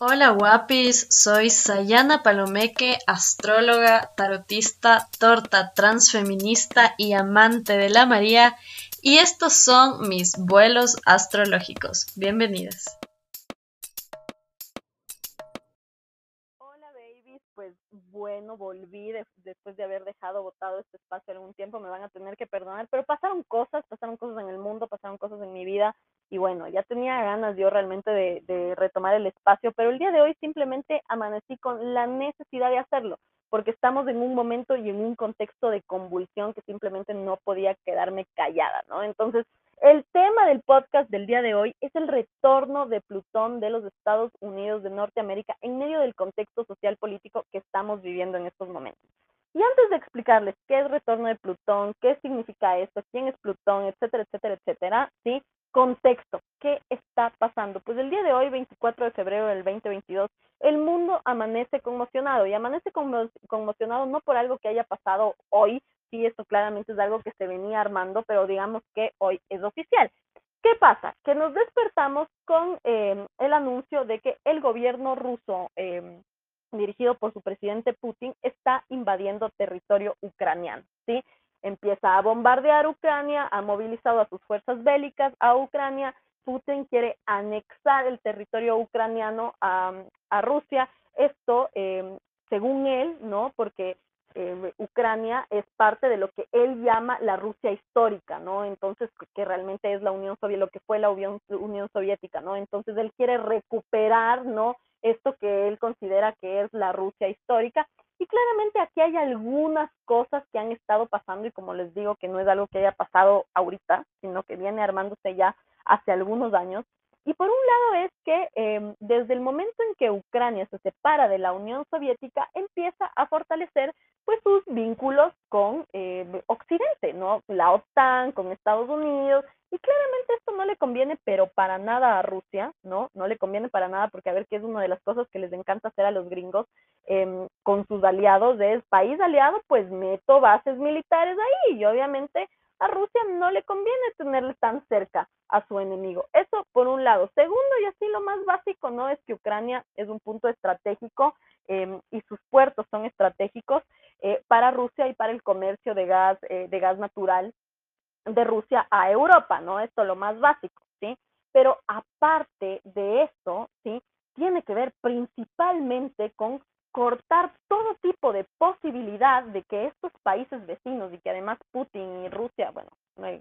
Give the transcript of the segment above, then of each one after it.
Hola guapis, soy Sayana Palomeque, astróloga, tarotista, torta transfeminista y amante de la María, y estos son mis vuelos astrológicos. Bienvenidos. Hola babies, pues bueno, volví después de haber dejado botado este espacio algún tiempo, me van a tener que perdonar, pero pasaron cosas, pasaron cosas en el mundo, pasaron cosas en mi vida y bueno, ya tenía ganas yo realmente de, retomar el espacio, pero el día de hoy simplemente amanecí con la necesidad de hacerlo, porque estamos en un momento y en un contexto de convulsión que simplemente no podía quedarme callada, ¿no? Entonces, el tema del podcast del día de hoy es el retorno de Plutón de los Estados Unidos de Norteamérica en medio del contexto social político que estamos viviendo en estos momentos. Y antes de explicarles qué es retorno de Plutón, qué significa esto, quién es Plutón, etcétera, etcétera, etcétera, ¿sí? Contexto, ¿qué está pasando? Pues el día de hoy, 24 de febrero del 2022, el mundo amanece conmocionado y amanece conmocionado no por algo que haya pasado hoy, sí, esto claramente es algo que se venía armando, pero digamos que hoy es oficial. ¿Qué pasa? Que nos despertamos con eh, el anuncio de que el gobierno ruso, eh, dirigido por su presidente Putin, está invadiendo territorio ucraniano, ¿sí? Empieza a bombardear Ucrania, ha movilizado a sus fuerzas bélicas a Ucrania, Putin quiere anexar el territorio ucraniano a, Rusia, esto eh, según él, ¿no? Porque eh, Ucrania es parte de lo que él llama la Rusia histórica, ¿no? Entonces, que realmente es la Unión Soviética, lo que fue la Unión Soviética, ¿no? Entonces, él quiere recuperar, ¿no? Esto que él considera que es la Rusia histórica y claramente aquí hay algunas cosas que han estado pasando y como les digo que no es algo que haya pasado ahorita, sino que viene armándose ya hace algunos años. Y por un lado es que em, desde el momento en que Ucrania se separa de la Unión Soviética, empieza a fortalecer pues sus vínculos con eh, Occidente, ¿no? La OTAN, con Estados Unidos, y claramente esto no le conviene, pero para nada a Rusia, ¿no? No le conviene para nada porque a ver qué es una de las cosas que les encanta hacer a los gringos eh, con sus aliados, es país aliado, pues meto bases militares ahí y obviamente a Rusia no le conviene tenerle tan cerca a su enemigo. Eso por un lado. Segundo, y así lo más básico, ¿no? Es que Ucrania es un punto estratégico eh, y sus puertos son estratégicos eh, para Rusia y para el comercio de gas, eh, de gas natural de Rusia a Europa, ¿no? Esto lo más básico, ¿sí? Pero aparte de esto, ¿sí? Tiene que ver principalmente con cortar todo tipo de posibilidad de que estos países vecinos y que además Putin y Rusia, bueno,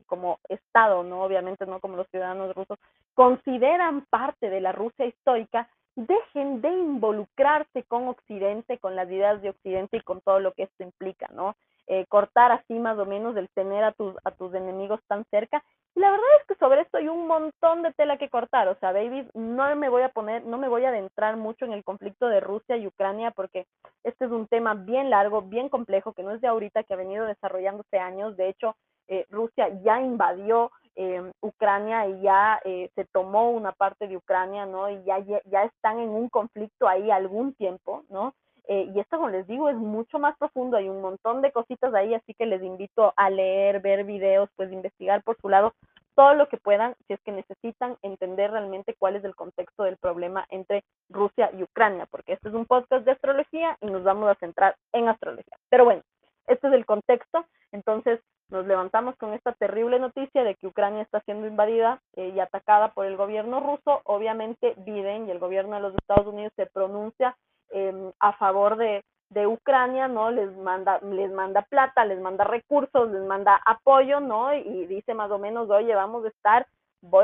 como Estado, no obviamente no como los ciudadanos rusos, consideran parte de la Rusia histórica, dejen de involucrarse con Occidente, con las ideas de Occidente y con todo lo que esto implica, ¿no? Eh, cortar así más o menos el tener a tus, a tus enemigos tan cerca. Y la verdad es que sobre esto hay un montón de tela que cortar. O sea, babies, no me voy a poner, no me voy a adentrar mucho en el conflicto de Rusia y Ucrania porque este es un tema bien largo, bien complejo, que no es de ahorita, que ha venido desarrollándose años. De hecho, eh, Rusia ya invadió eh, Ucrania y ya se tomó una parte de Ucrania, ¿no? Y ya, ya están en un conflicto ahí algún tiempo, ¿no? Eh, y esto, como les digo, es mucho más profundo, hay un montón de cositas ahí, así que les invito a leer, ver videos, pues investigar por su lado todo lo que puedan, si es que necesitan entender realmente cuál es el contexto del problema entre Rusia y Ucrania, porque este es un podcast de astrología y nos vamos a centrar en astrología. Pero bueno, este es el contexto, entonces nos levantamos con esta terrible noticia de que Ucrania está siendo invadida eh, y atacada por el gobierno ruso. Obviamente Biden y el gobierno de los Estados Unidos se pronuncia Em, a favor de, Ucrania, ¿no? Les manda, les manda plata, les manda recursos, les manda apoyo, ¿no? Y dice más o menos, oye, vamos a estar,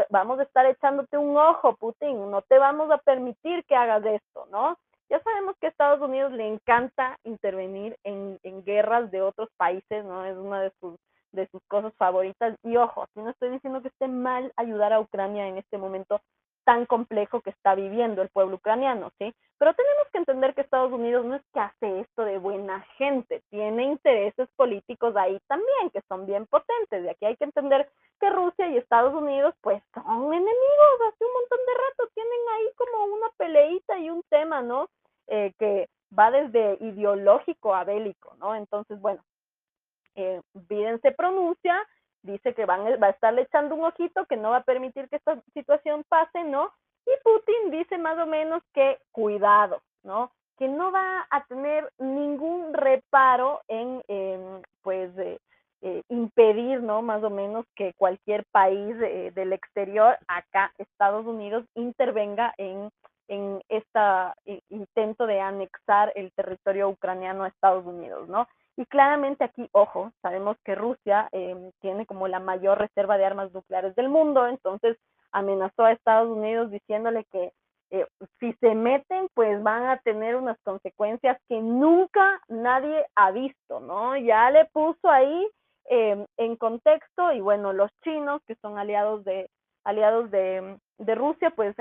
vamos a estar echándote un ojo, Putin, no te vamos a permitir que hagas esto, ¿no? Ya sabemos que a Estados Unidos le encanta intervenir en, guerras de otros países, ¿no? Es una de sus cosas favoritas. Y ojo, si no estoy diciendo que esté mal ayudar a Ucrania en este momento, tan complejo que está viviendo el pueblo ucraniano, ¿sí? Pero tenemos que entender que Estados Unidos no es que hace esto de buena gente, tiene intereses políticos ahí también que son bien potentes. Y aquí hay que entender que Rusia y Estados Unidos pues son enemigos hace un montón de rato, tienen ahí como una peleita y un tema, ¿no? Eh, que va desde ideológico a bélico, ¿no? Entonces, bueno, eh, se pronuncia, dice que van, va a estarle echando un ojito, que no va a permitir que esta situación pase, ¿no? Y Putin dice más o menos que cuidado, ¿no? Que no va a tener ningún reparo en, pues, eh, impedir, ¿no? Más o menos que cualquier país eh, del exterior, acá Estados Unidos, intervenga en, en este intento de anexar el territorio ucraniano a Estados Unidos, ¿no? Y claramente aquí, ojo, sabemos que Rusia em, tiene como la mayor reserva de armas nucleares del mundo, entonces amenazó a Estados Unidos diciéndole que eh, si se meten, pues van a tener unas consecuencias que nunca nadie ha visto, ¿no? Ya le puso ahí Em, en contexto y bueno, los chinos que son aliados de aliados de, de Rusia, pues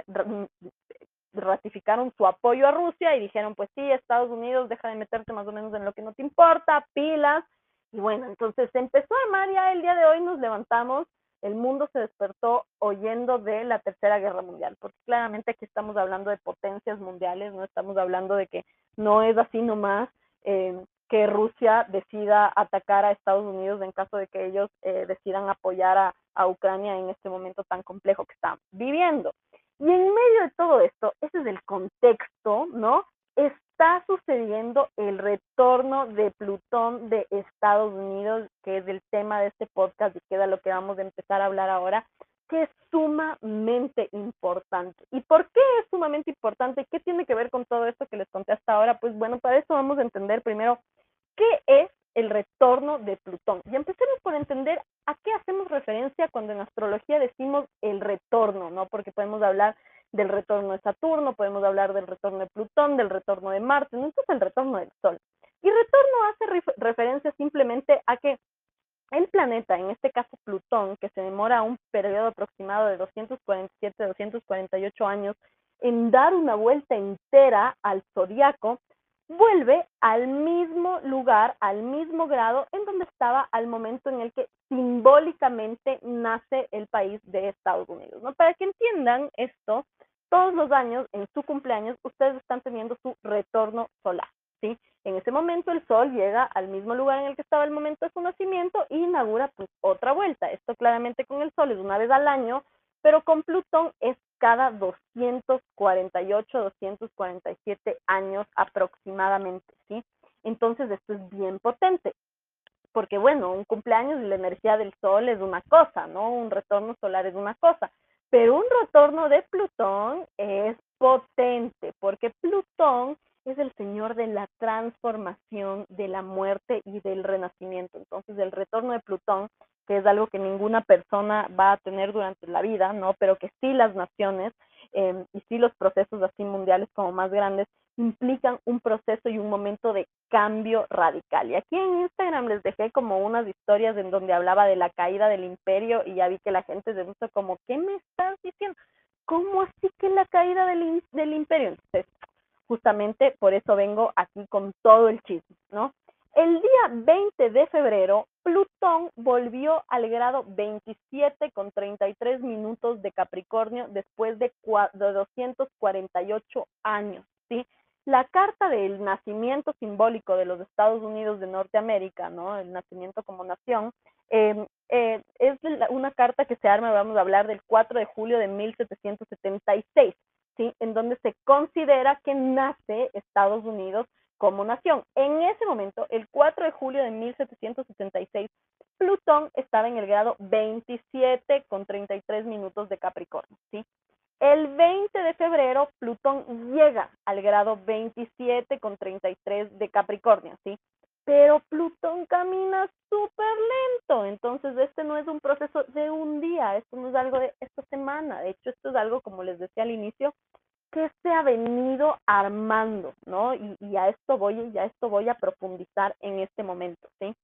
ratificaron su apoyo a Rusia y dijeron, pues sí, Estados Unidos, deja de meterte más o menos en lo que no te importa, pilas. Y bueno, entonces se empezó a armar ya el día de hoy, nos levantamos, el mundo se despertó oyendo de la Tercera Guerra Mundial, porque claramente aquí estamos hablando de potencias mundiales, no estamos hablando de que no es así nomás. Eh, que Rusia decida atacar a Estados Unidos en caso de que ellos eh, decidan apoyar a, a, Ucrania en este momento tan complejo que están viviendo. Y en medio de todo esto, ese es el contexto, ¿no? Está sucediendo el retorno de Plutón de Estados Unidos, que es el tema de este podcast y queda lo que vamos a empezar a hablar ahora, que es sumamente importante. ¿Y por qué es sumamente importante? ¿Qué tiene que ver con todo esto que les conté hasta ahora? Pues bueno, para eso vamos a entender primero ¿Qué es el retorno de Plutón? Y empecemos por entender a qué hacemos referencia cuando en astrología decimos ¿no? Porque podemos hablar del retorno de Saturno, podemos hablar del retorno de Plutón, del retorno de Marte, no, es el retorno del Sol. Y retorno hace referencia simplemente a que el planeta, en este caso Plutón, que se demora un periodo aproximado de 247-248 años en dar una vuelta entera al zodiaco, vuelve al mismo lugar, al mismo grado en donde estaba al momento en el que simbólicamente nace el país de Estados Unidos. ¿no? Para que entiendan esto, todos los años, en su cumpleaños, ustedes están teniendo su retorno solar. ¿sí? En ese momento el Sol llega al mismo lugar en el que estaba el momento de su nacimiento y inaugura pues otra vuelta. Esto claramente con el Sol es una vez al año, pero con Plutón es cada 248, 247 años aproximadamente, ¿sí? Entonces esto es bien potente, porque bueno, un cumpleaños y la energía del Sol es una cosa, ¿no? Un retorno solar es una cosa, pero un retorno de Plutón es potente, porque Plutón es el señor de la transformación, de la muerte y del renacimiento. Entonces, el retorno de Plutón que es algo que ninguna persona va a tener durante la vida, ¿no? Pero que sí las naciones em, y sí los procesos así mundiales como más grandes implican un proceso y un momento de cambio radical. Y aquí en Instagram les dejé como unas historias en donde hablaba de la caída del imperio y ya vi que la gente se puso como, ¿qué me estás diciendo? ¿Cómo así que la caída del, del imperio? Entonces, justamente por eso vengo aquí con todo el chisme, ¿no? El día 20 de febrero, Plutón volvió al grado 27 con 33 minutos de Capricornio después de, 248 años, ¿sí? La carta del nacimiento simbólico de los Estados Unidos de Norteamérica, ¿no? El nacimiento como nación, em, eh, es una carta que se arma, vamos a hablar del 4 de julio de 1776, ¿sí? En donde se considera que nace Estados Unidos como nación. En ese momento, el 4 de julio de 1776, Plutón estaba en el grado 27 con 33 minutos de Capricornio, ¿sí? El 20 de febrero, Plutón llega al grado 27 con 33 de Capricornio, ¿sí? Pero Plutón camina súper lento, entonces este no es un proceso de un día, esto no es algo de esta semana, de hecho esto es algo, como les decía al inicio, que se ha venido armando, ¿no? Y, y, a esto voy, ya esto voy a profundizar en este momento, ¿sí?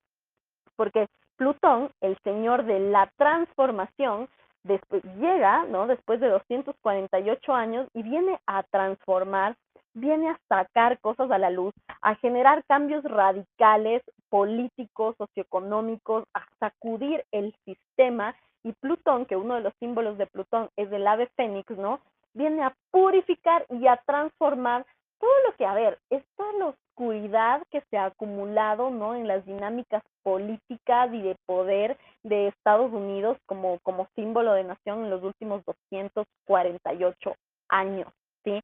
Porque Plutón, el señor de la transformación, después llega, ¿no? Después de 248 años y viene a transformar, viene a sacar cosas a la luz, a generar cambios radicales políticos, socioeconómicos, a sacudir el sistema y Plutón, que uno de los símbolos de Plutón es el ave fénix, ¿no? Viene a purificar y a transformar todo lo que, a ver, es toda la oscuridad que se ha acumulado, ¿no? En las dinámicas políticas y de poder de Estados Unidos como, como símbolo de nación en los últimos 248 años, ¿sí?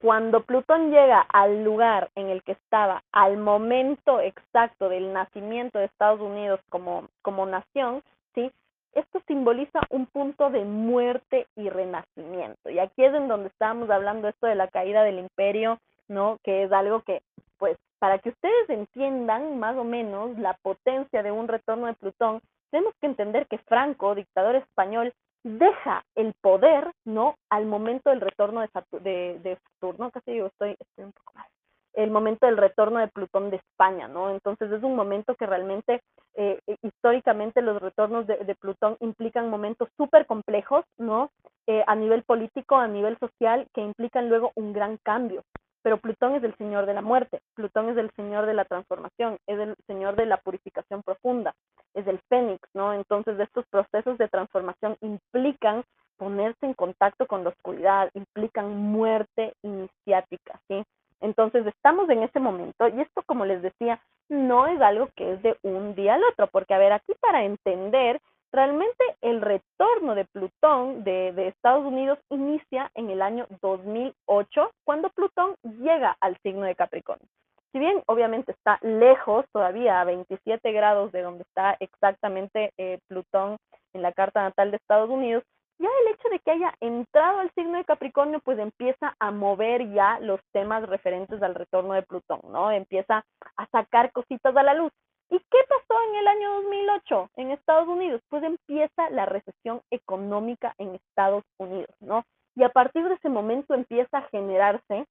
Cuando Plutón llega al lugar en el que estaba al momento exacto del nacimiento de Estados Unidos como, como nación, ¿sí? Esto simboliza un punto de muerte y renacimiento. Y aquí es en donde estábamos hablando esto de la caída del imperio, ¿no? Que es algo que, pues, para que ustedes entiendan más o menos la potencia de un retorno de Plutón, tenemos que entender que Franco, dictador español, deja el poder, ¿no? Al momento del retorno de, de, de Saturno, casi digo, estoy, estoy un poco mal, el momento del retorno de Plutón de España, ¿no? Entonces es un momento que realmente, eh, históricamente, los retornos de, de Plutón implican momentos súper complejos, ¿no? Eh, a nivel político, a nivel social, que implican luego un gran cambio. Pero Plutón es el señor de la muerte, Plutón es el señor de la transformación, es el señor de la purificación profunda, es el fénix, ¿no? Entonces estos procesos de transformación implican ponerse en contacto con la oscuridad, implican muerte iniciática, ¿sí? Entonces estamos en ese momento y esto, como les decía, no es algo que es de un día al otro, porque a ver, aquí para entender Realmente el retorno de Plutón de, Estados Unidos inicia en el año 2008, cuando Plutón llega al signo de Capricornio. Si bien obviamente está lejos todavía, a 27 grados de donde está exactamente eh, Plutón en la carta natal de Estados Unidos, ya el hecho de que haya entrado al signo de Capricornio, pues empieza a mover ya los temas referentes al retorno de Plutón, ¿no? Empieza a sacar cositas a la luz. ¿Y qué pasó en el año 2008 en Estados Unidos? Pues empieza la recesión económica en Estados Unidos, ¿no? Y a partir de ese momento empieza a generarse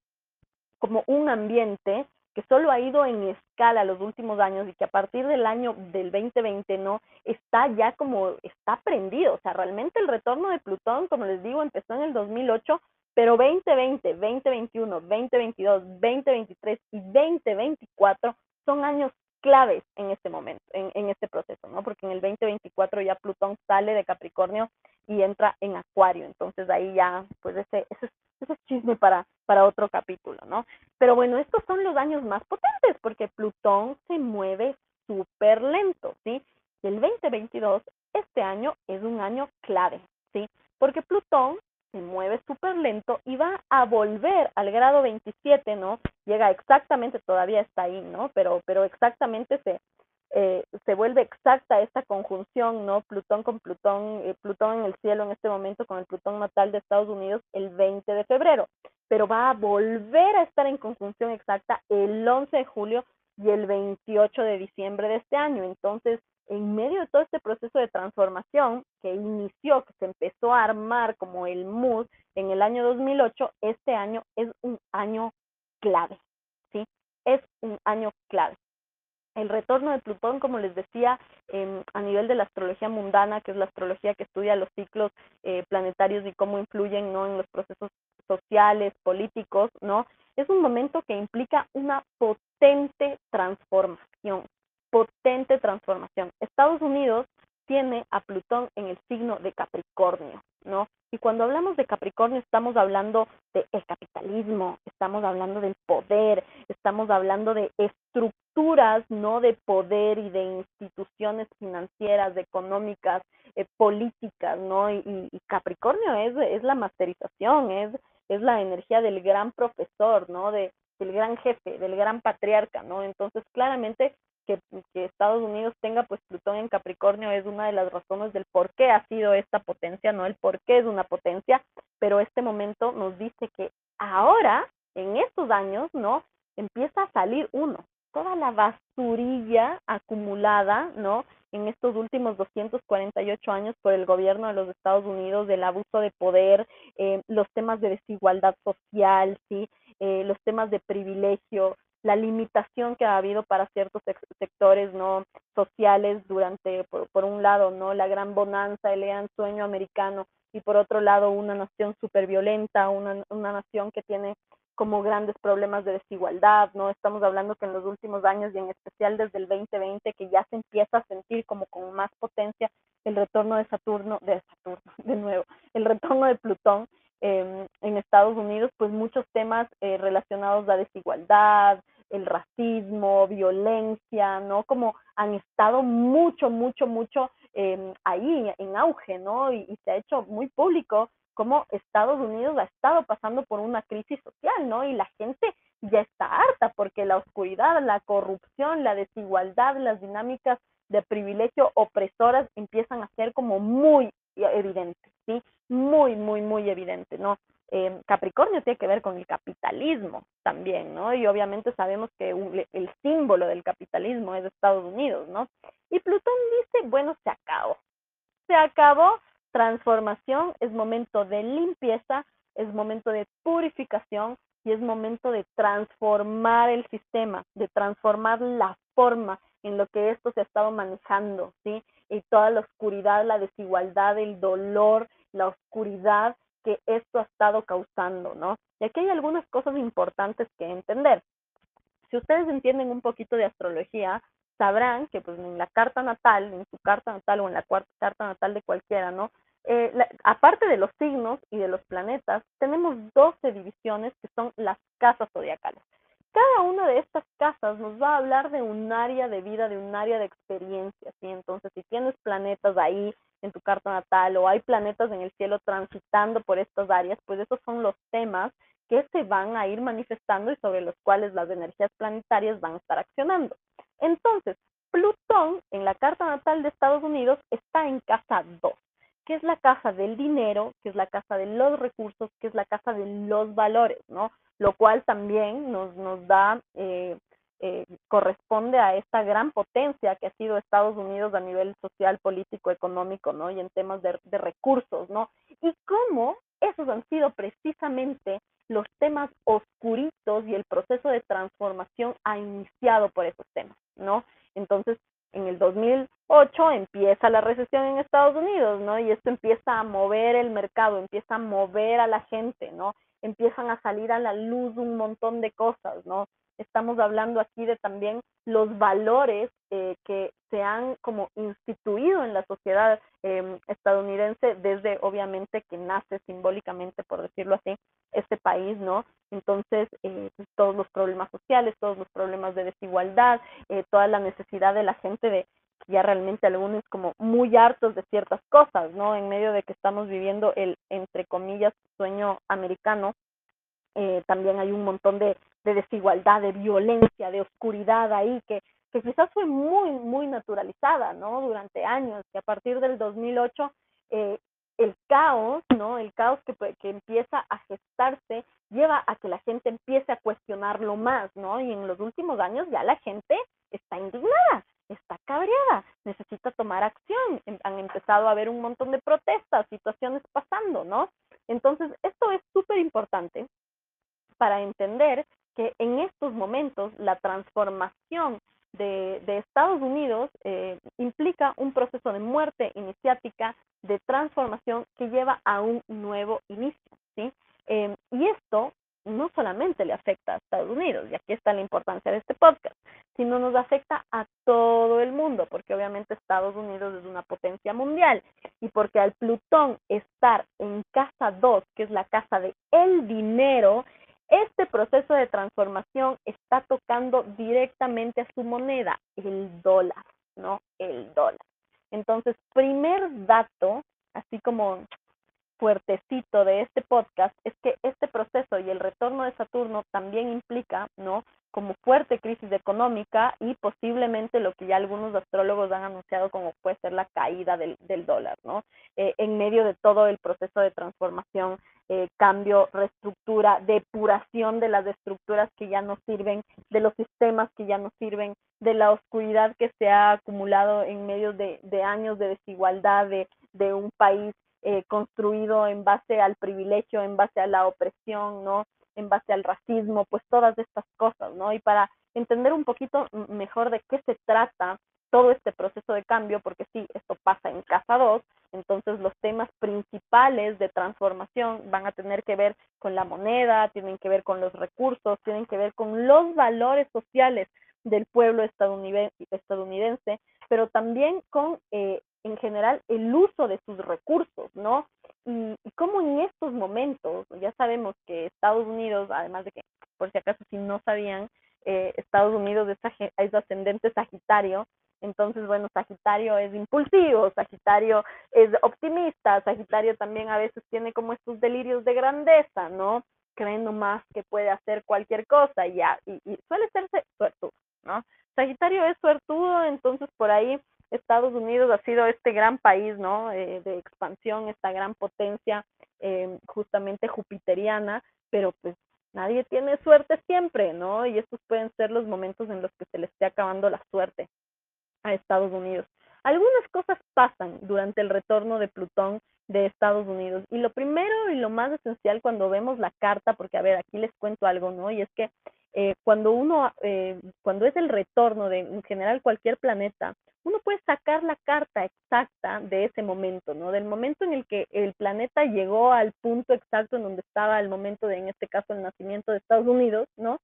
como un ambiente que solo ha ido en escala los últimos años y que a partir del año del 2020 no está ya como está prendido, o sea, realmente el retorno de Plutón, como les digo, empezó en el 2008, pero 2020, 2021, 2022, 2023 y 2024 son años claves en este momento, en, en, este proceso, ¿no? Porque en el 2024 ya Plutón sale de Capricornio y entra en Acuario, entonces ahí ya, pues ese, ese, ese es chisme para, para otro capítulo, ¿no? Pero bueno, estos son los años más potentes porque Plutón se mueve súper lento, ¿sí? Y el 2022, este año, es un año clave, ¿sí? Porque Plutón se mueve súper lento y va a volver al grado 27, ¿no? Llega exactamente, todavía está ahí, ¿no? Pero, pero exactamente se, eh, se vuelve exacta esta conjunción, ¿no? Plutón con Plutón, eh, Plutón en el cielo en este momento con el Plutón natal de Estados Unidos el 20 de febrero, pero va a volver a estar en conjunción exacta el 11 de julio y el 28 de diciembre de este año. Entonces, en medio de todo este proceso de transformación que inició, que se empezó a armar como el MUD en el año 2008, este año es un año clave, ¿sí? Es un año clave. El retorno de Plutón, como les decía, eh, a nivel de la astrología mundana, que es la astrología que estudia los ciclos eh, planetarios y cómo influyen ¿no? en los procesos sociales, políticos, ¿no? Es un momento que implica una potente transformación, potente transformación. Estados Unidos tiene a Plutón en el signo de Capricornio, ¿no? Y cuando hablamos de Capricornio estamos hablando del capitalismo, estamos hablando del poder, estamos hablando de estructuras, ¿no? De poder y de instituciones financieras, económicas, eh, políticas, ¿no? Y, y, Capricornio es, es la masterización, es, es la energía del gran profesor, ¿no? De, del gran jefe, del gran patriarca, ¿no? Entonces, claramente que, Estados Unidos tenga pues Plutón en Capricornio es una de las razones del por qué ha sido esta potencia, no el por qué es una potencia, pero este momento nos dice que ahora, en estos años, ¿no? Empieza a salir uno, toda la basurilla acumulada, ¿no? En estos últimos 248 años por el gobierno de los Estados Unidos, del abuso de poder, eh, los temas de desigualdad social, ¿sí? Eh, los temas de privilegio, la limitación que ha habido para ciertos sectores no sociales durante por, por, un lado no la gran bonanza el gran sueño americano y por otro lado una nación súper violenta una, una nación que tiene como grandes problemas de desigualdad no estamos hablando que en los últimos años y en especial desde el 2020 que ya se empieza a sentir como con más potencia el retorno de Saturno de Saturno de nuevo el retorno de Plutón eh, en Estados Unidos, pues muchos temas eh, relacionados a desigualdad, el racismo, violencia, ¿no? Como han estado mucho, mucho, mucho eh, ahí en auge, ¿no? Y, y, se ha hecho muy público cómo Estados Unidos ha estado pasando por una crisis social, ¿no? Y la gente ya está harta porque la oscuridad, la corrupción, la desigualdad, las dinámicas de privilegio opresoras empiezan a ser como muy evidentes, ¿sí? Muy, muy, muy evidente, ¿no? Eh, Capricornio tiene que ver con el capitalismo también, ¿no? Y obviamente sabemos que el símbolo del capitalismo es Estados Unidos, ¿no? Y Plutón dice, bueno, se acabó. Se acabó, transformación, es momento de limpieza, es momento de purificación y es momento de transformar el sistema, de transformar la forma en lo que esto se ha estado manejando, ¿sí? Y toda la oscuridad, la desigualdad, el dolor, la oscuridad que esto ha estado causando, ¿no? Y aquí hay algunas cosas importantes que entender. Si ustedes entienden un poquito de astrología, sabrán que pues en la carta natal, en su carta natal o en la carta natal de cualquiera, ¿no? Eh, aparte de los signos y de los planetas, tenemos 12 divisiones que son las casas zodiacales. Cada una de estas casas nos va a hablar de un área de vida, de un área de experiencia, ¿sí? Entonces, si tienes planetas ahí en tu carta natal o hay planetas en el cielo transitando por estas áreas, pues esos son los temas que se van a ir manifestando y sobre los cuales las energías planetarias van a estar accionando. Entonces, Plutón en la carta natal de Estados Unidos está en casa 2 que es la casa del dinero, que es la casa de los recursos, que es la casa de los valores, ¿no? Lo cual también nos, nos da, eh, eh, corresponde a esta gran potencia que ha sido Estados Unidos a nivel social, político, económico, ¿no? Y en temas de, de recursos, ¿no? Y cómo esos han sido precisamente los temas oscuritos y el proceso de transformación ha iniciado por esos temas, ¿no? Entonces, en el 2008 empieza la recesión en Estados Unidos, ¿no? Y esto empieza a mover el mercado, empieza a mover a la gente, ¿no? Empiezan a salir a la luz un montón de cosas, ¿no? Estamos hablando aquí de también los valores eh, que se han como instituido en la sociedad em, estadounidense desde obviamente que nace simbólicamente, por decirlo así, este país, ¿no? Entonces, eh, pues, todos los problemas sociales, todos los problemas de desigualdad, eh, toda la necesidad de la gente de ya realmente algunos como muy hartos de ciertas cosas, ¿no? En medio de que estamos viviendo el, entre comillas, sueño americano, eh, también hay un montón de, de, desigualdad, de violencia, de oscuridad ahí, que, que quizás fue muy, muy naturalizada, ¿no? Durante años, que a partir del 2008 eh, el caos, ¿no? El caos que, que empieza a gestarse lleva a que la gente empiece a cuestionarlo más, ¿no? Y en los últimos años ya la gente está indignada, está cabreada, necesita tomar acción. Em, han empezado a haber un montón de protestas, situaciones pasando, ¿no? Entonces, esto es súper importante para entender que en estos momentos la transformación de, Estados Unidos eh, implica un proceso de muerte iniciática, de transformación que lleva a un nuevo inicio. ¿sí? Eh, y esto no solamente le afecta a Estados Unidos, y aquí está la importancia de este podcast, sino nos afecta a todo el mundo, porque obviamente Estados Unidos es una potencia mundial y porque al Plutón estar en casa 2, que es la casa de el dinero, este proceso de transformación está tocando directamente a su moneda, el dólar, ¿no? El dólar. Entonces, primer dato, así como fuertecito de este podcast, es que este proceso y el retorno de Saturno también implica, ¿no? como fuerte crisis económica y posiblemente lo que ya algunos astrólogos han anunciado como puede ser la caída del, dólar, ¿no? Eh, en medio de todo el proceso de transformación, eh, cambio, reestructura, depuración de las estructuras que ya no sirven, de los sistemas que ya no sirven, de la oscuridad que se ha acumulado en medio de, de años de desigualdad de, de un país eh, construido en base al privilegio, en base a la opresión, ¿no? en base al racismo, pues todas estas cosas, ¿no? Y para entender un poquito mejor de qué se trata todo este proceso de cambio, porque sí, esto pasa en casa 2, entonces los temas principales de transformación van a tener que ver con la moneda, tienen que ver con los recursos, tienen que ver con los valores sociales del pueblo estadounidense, pero también con eh, en general el uso de sus recursos, ¿no? Y, y cómo en estos momentos, ya sabemos que Estados Unidos, además de que, por si acaso si no sabían, eh, Estados Unidos es, ascendente sagitario, Entonces, bueno, Sagitario es impulsivo, Sagitario es optimista, Sagitario también a veces tiene como estos delirios de grandeza, ¿no? Creen más que puede hacer cualquier cosa y, ya, y, suele ser suertudo, ¿no? Sagitario es suertudo, entonces por ahí Estados Unidos ha sido este gran país, ¿no? Eh, de expansión, esta gran potencia eh, justamente jupiteriana, pero pues nadie tiene suerte siempre, ¿no? Y estos pueden ser los momentos en los que se le esté acabando la suerte a Estados Unidos. Algunas cosas pasan durante el retorno de Plutón de Estados Unidos. Y lo primero y lo más esencial cuando vemos la carta, porque a ver, aquí les cuento algo, ¿no? Y es que eh, cuando uno, eh, cuando es el retorno de en general cualquier planeta, uno puede sacar la carta exacta de ese momento, ¿no? Del momento en el que el planeta llegó al punto exacto en donde estaba el momento de, en este caso, el nacimiento de Estados Unidos, ¿no?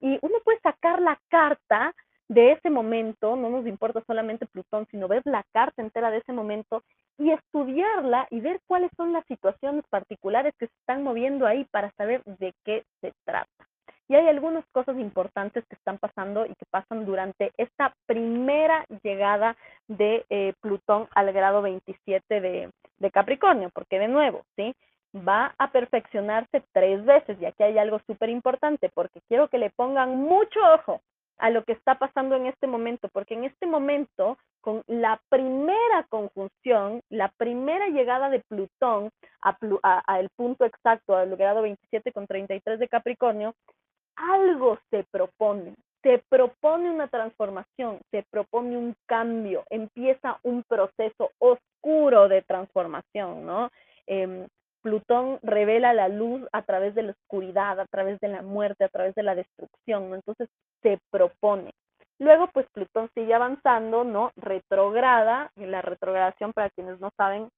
Y uno puede sacar la carta de ese momento, no nos importa solamente Plutón, sino ver la carta entera de ese momento y estudiarla y ver cuáles son las situaciones particulares que se están moviendo ahí para saber de qué se trata. Y hay algunas cosas importantes que están pasando y que pasan durante esta primera llegada de eh, Plutón al grado 27 de, Capricornio, porque de nuevo, ¿sí? va a perfeccionarse tres veces. Y aquí hay algo súper importante, porque quiero que le pongan mucho ojo a lo que está pasando en este momento, porque en este momento, con la primera conjunción, la primera llegada de Plutón al punto exacto, al grado 27 con 33 de Capricornio, algo se propone, se propone una transformación, se propone un cambio, empieza un proceso oscuro de transformación, ¿no? Em, Plutón revela la luz a través de la oscuridad, a través de la muerte, a través de la destrucción, ¿no? Entonces se propone. Luego, pues Plutón sigue avanzando, ¿no? Retrograda, y la retrogradación, para quienes no saben,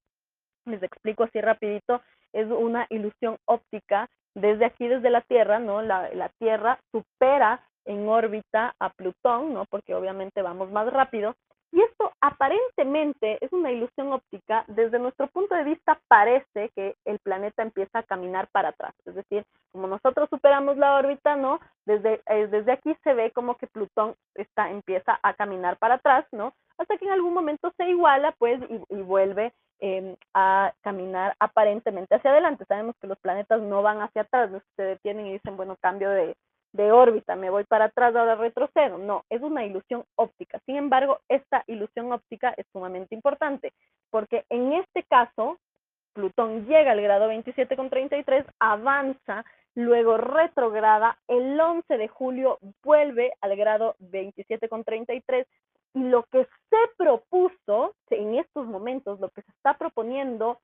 les explico así rapidito, es una ilusión óptica desde aquí, desde la Tierra, ¿no? La, Tierra supera en órbita a Plutón, ¿no? Porque obviamente vamos más rápido, y esto aparentemente es una ilusión óptica. Desde nuestro punto de vista parece que el planeta empieza a caminar para atrás. Es decir, como nosotros superamos la órbita, ¿no? Desde, eh, desde aquí se ve como que Plutón está, empieza a caminar para atrás, ¿no? Hasta que en algún momento se iguala, pues, y, vuelve em, a caminar aparentemente hacia adelante. Sabemos que los planetas no van hacia atrás, se detienen y dicen, bueno, cambio de, de órbita, me voy para atrás, ahora retrocedo. No, es una ilusión óptica. Sin embargo, esta ilusión óptica es sumamente importante, porque en este caso, Plutón llega al grado 27,33, avanza, luego retrograda, el 11 de julio vuelve al grado 27,33 y lo que se propuso en estos momentos, lo que se está proponiendo,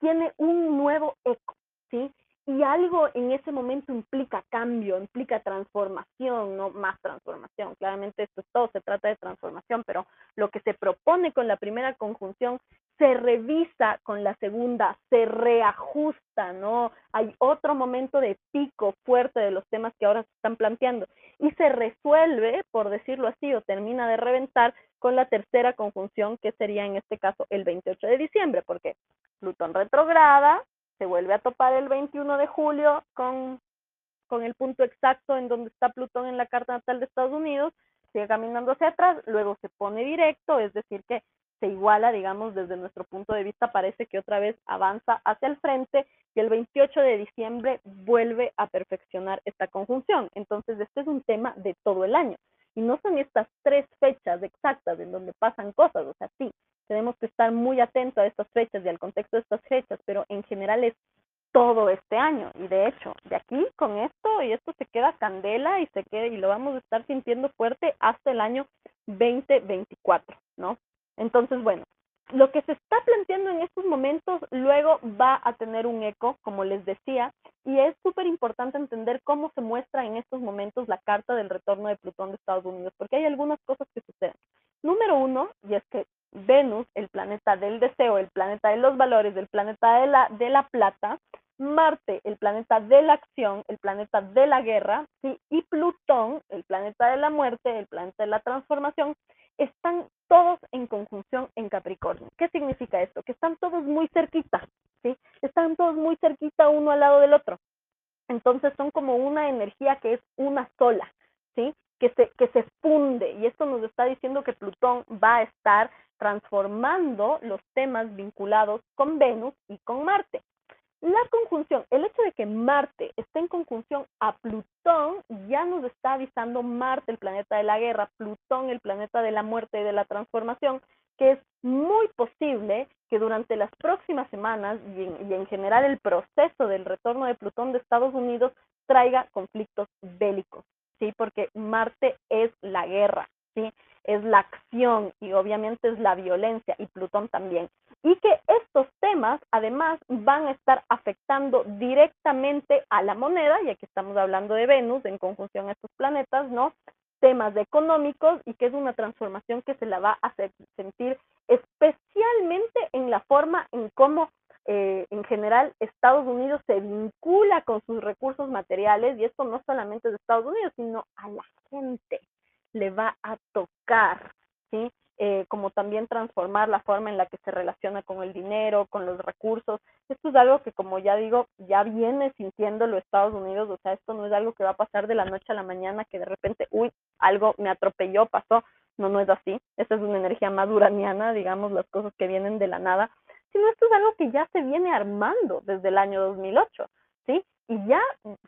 tiene un nuevo eco, ¿sí? Y algo en ese momento implica cambio, implica transformación, no más transformación. Claramente esto es todo, se trata de transformación, pero lo que se propone con la primera conjunción se revisa con la segunda, se reajusta, ¿no? Hay otro momento de pico fuerte de los temas que ahora se están planteando y se resuelve, por decirlo así, o termina de reventar con la tercera conjunción, que sería en este caso el 28 de diciembre, porque Plutón retrograda, se vuelve a topar el 21 de julio con, con el punto exacto en donde está Plutón en la carta natal de Estados Unidos, sigue caminando hacia atrás, luego se pone directo, es decir, que se iguala, digamos, desde nuestro punto de vista, parece que otra vez avanza hacia el frente y el 28 de diciembre vuelve a perfeccionar esta conjunción. Entonces, este es un tema de todo el año. Y no son estas tres fechas exactas en donde pasan cosas, o sea, sí, tenemos que estar muy atentos a estas fechas y al contexto de estas fechas, pero en general es todo este año y de hecho de aquí con esto y esto se queda candela y se queda y lo vamos a estar sintiendo fuerte hasta el año 2024, ¿no? Entonces, bueno, lo que se está planteando en estos momentos luego va a tener un eco, como les decía, y es súper importante entender cómo se muestra en estos momentos la carta del retorno de Plutón de Estados Unidos, porque hay algunas cosas que suceden. Número uno, y es que Venus, el planeta del deseo, el planeta de los valores, el planeta de la, de la plata, Marte, el planeta de la acción, el planeta de la guerra, y Plutón, el planeta de la muerte, el planeta de la transformación, están todos en conjunción en Capricornio. ¿Qué significa esto? Que están todos muy cerquita, ¿sí? Están todos muy cerquita uno al lado del otro. Entonces son como una energía que es una sola, ¿sí? Que se, que se confunde y esto nos está diciendo que Plutón va a estar transformando los temas vinculados con Venus y con Marte. La conjunción, el hecho de que Marte esté en conjunción a Plutón, ya nos está avisando Marte, el planeta de la guerra, Plutón, el planeta de la muerte y de la transformación, que es muy posible que durante las próximas semanas y en, general el proceso del retorno de Plutón de Estados Unidos traiga conflictos bélicos, ¿sí? Porque Marte es la guerra, ¿sí? Es la acción y obviamente es la violencia y Plutón también. Y que estos temas además van a estar afectando directamente a la moneda, ya que estamos hablando de Venus en conjunción a estos planetas, ¿no? Temas económicos y que es una transformación que se la va a hacer sentir especialmente en la forma en cómo eh, en general Estados Unidos se vincula con sus recursos materiales y esto no solamente de Estados Unidos, sino a la gente. Le va a tocar, Eh, como también transformar la forma en la que se relaciona con el dinero, con los recursos. Esto es algo que, como ya digo, ya viene sintiendo los Estados Unidos, o sea, esto no es algo que va a pasar de la noche a la mañana, que de repente, uy, algo me atropelló, pasó. No, no es así. Esa es una energía más duraniana, digamos, las cosas que vienen de la nada, sino esto es algo que ya se viene armando desde el año 2008, ¿sí? Y ya,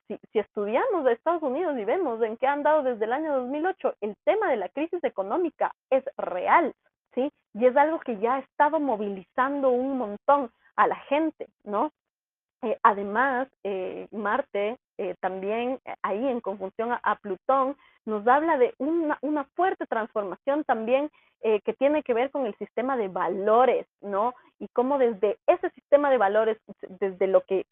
si, si, estudiamos de Estados Unidos y vemos en qué han dado desde el año 2008, el tema de la crisis económica es real, ¿sí? Y es algo que ya ha estado movilizando un montón a la gente, ¿no? Eh, además, eh, Marte eh, también ahí en conjunción a, a, Plutón nos habla de una, una fuerte transformación también que tiene que ver con el sistema de valores, ¿no? Y cómo desde ese sistema de valores, desde lo que